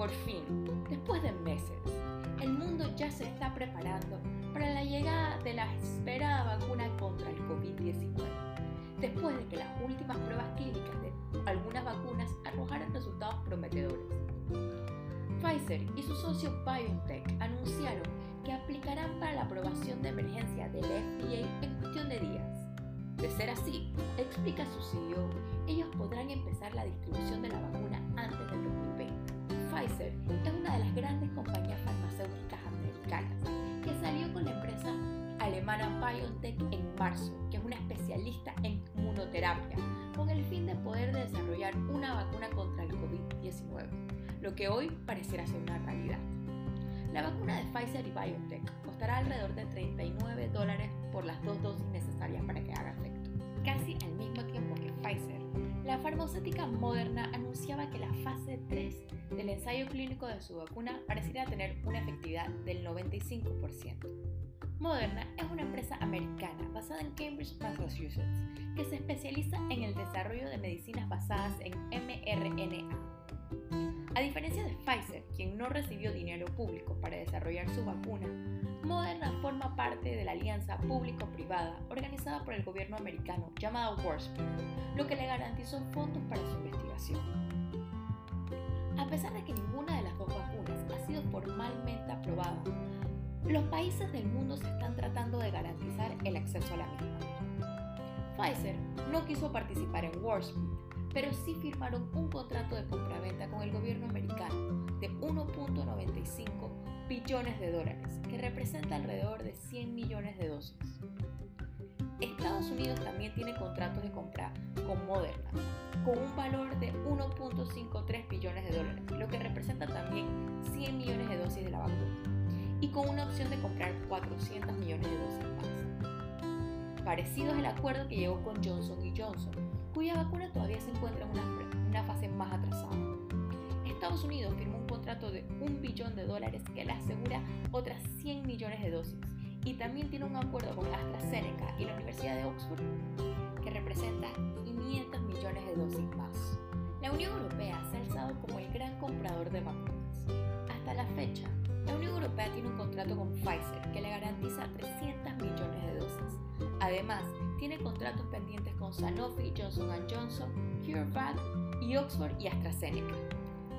Por fin, después de meses, el mundo ya se está preparando para la llegada de la esperada vacuna contra el COVID-19, después de que las últimas pruebas clínicas de algunas vacunas arrojaran resultados prometedores. Pfizer y su socio BioNTech anunciaron que aplicarán para la aprobación de emergencia del FDA en cuestión de días. De ser así, explica su CEO, ellos podrán empezar la distribución de la vacuna Pfizer es una de las grandes compañías farmacéuticas americanas que salió con la empresa alemana BioNTech en marzo, que es una especialista en inmunoterapia, con el fin de poder desarrollar una vacuna contra el COVID-19, lo que hoy pareciera ser una realidad. La vacuna de Pfizer y BioNTech costará alrededor de 39 dólares por las dos dosis necesarias para que haga efecto. Casi al mismo Pfizer, la farmacéutica Moderna anunciaba que la fase 3 del ensayo clínico de su vacuna pareciera tener una efectividad del 95%. Moderna es una empresa americana basada en Cambridge, Massachusetts, que se especializa en el desarrollo de medicinas basadas en mRNA. A diferencia de Pfizer, quien no recibió dinero público para desarrollar su vacuna, Moderna forma parte de la alianza público-privada organizada por el gobierno americano llamada WARSPI, lo que le garantizó fondos para su investigación. A pesar de que ninguna de las dos vacunas ha sido formalmente aprobada, los países del mundo se están tratando de garantizar el acceso a la misma. Pfizer no quiso participar en WarSpeed, pero sí firmaron un contrato de compraventa con billones de dólares, que representa alrededor de 100 millones de dosis. Estados Unidos también tiene contratos de compra con Moderna, con un valor de 1.53 billones de dólares, lo que representa también 100 millones de dosis de la vacuna y con una opción de comprar 400 millones de dosis más. Parecido es el acuerdo que llegó con Johnson Johnson, cuya vacuna todavía se encuentra en una, una fase más atrasada. Estados Unidos firmó contrato de un billón de dólares que le asegura otras 100 millones de dosis y también tiene un acuerdo con AstraZeneca y la Universidad de Oxford que representa 500 millones de dosis más. La Unión Europea se ha alzado como el gran comprador de vacunas. Hasta la fecha, la Unión Europea tiene un contrato con Pfizer que le garantiza 300 millones de dosis. Además, tiene contratos pendientes con Sanofi, Johnson Johnson, CureVac y Oxford y AstraZeneca.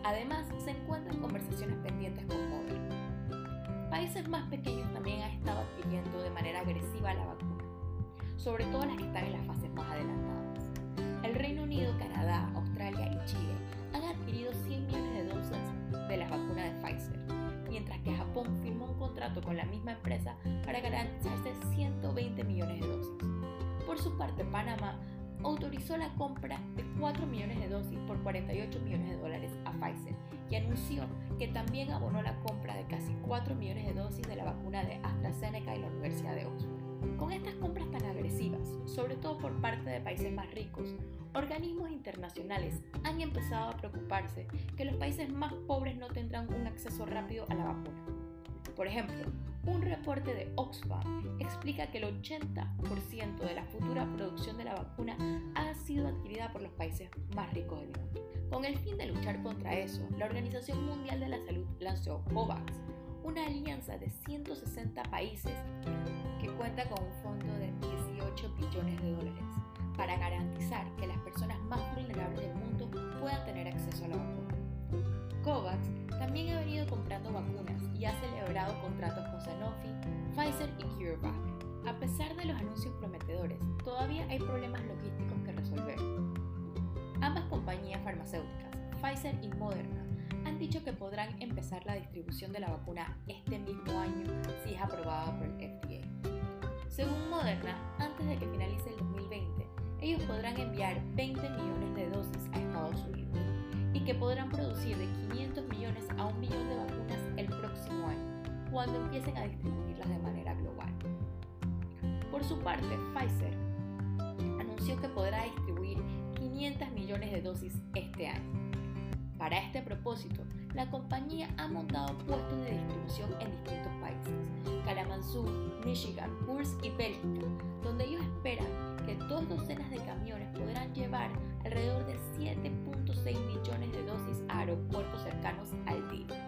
Además, se encuentran conversaciones pendientes con Moderna. Países más pequeños también han estado adquiriendo de manera agresiva la vacuna, sobre todo las que están en las fases más adelantadas. El Reino Unido, Canadá, Australia y Chile han adquirido 100 millones de dosis de las vacunas de Pfizer mientras que Japón firmó un contrato con la misma empresa para garantizarse 120 millones de dosis. Por su parte, Panamá autorizó la compra de 4 millones de dosis por 48 millones de dólares a Pfizer y anunció que también abonó la compra de casi 4 millones de dosis de la vacuna de AstraZeneca y la Universidad de Oxford. Con estas compras tan agresivas, sobre todo por parte de países más ricos, organismos internacionales han empezado a preocuparse que los países más pobres no tendrán un acceso rápido a la vacuna. Por ejemplo, un reporte de Oxfam explica que el 80% de la futura producción de la vacuna ha sido adquirida por los países más ricos del mundo. Con el fin de luchar contra eso, la Organización Mundial de la Salud lanzó COVAX, una alianza de 160 países que cuenta con un fondo de 18 billones de dólares para garantizar que las personas más vulnerables del mundo puedan tener acceso a la vacuna. COVAX también ha venido comprando vacunas y ha celebrado contratos con Sanofi, Pfizer y CureVac. A pesar de los anuncios prometedores, todavía hay problemas logísticos que resolver. Ambas compañías farmacéuticas, Pfizer y Moderna, han dicho que podrán empezar la distribución de la vacuna este mismo año si es aprobada por el FDA. Según Moderna, antes de que finalice el 2020, ellos podrán enviar 20 millones de dosis a Estados Unidos y que podrán producir de 500 millones a un millón de vacunas el próximo año, cuando empiecen a distribuirlas de manera global. Por su parte, Pfizer anunció que podrá distribuir 500 millones de dosis este año para este propósito, la compañía ha montado puestos de distribución en distintos países, Kalamazoo, Michigan, Kursk y Bélgica, donde ellos esperan que dos docenas de camiones podrán llevar alrededor de 7.6 millones aeropuertos cercanos al día.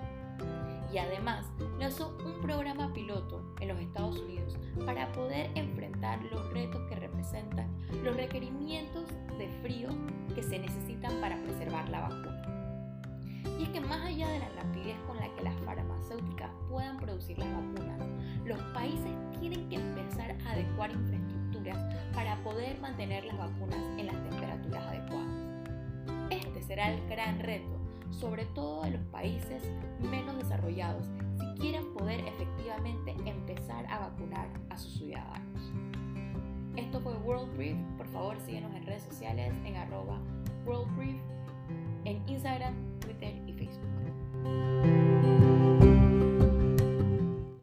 Y además, lanzó un programa piloto en los Estados Unidos para poder enfrentar los retos que representan los requerimientos de frío que se necesitan para preservar la vacuna. Y es que más allá de la rapidez con la que las farmacéuticas puedan producir las vacunas, los países tienen que empezar a adecuar infraestructuras para poder mantener las vacunas en las temperaturas adecuadas. Este será el gran reto, sobre todo de los países menos desarrollados, si quieren poder efectivamente empezar a vacunar a sus ciudadanos. Esto fue World Brief. Por favor, síguenos en redes sociales en arroba World en Instagram, Twitter y Facebook.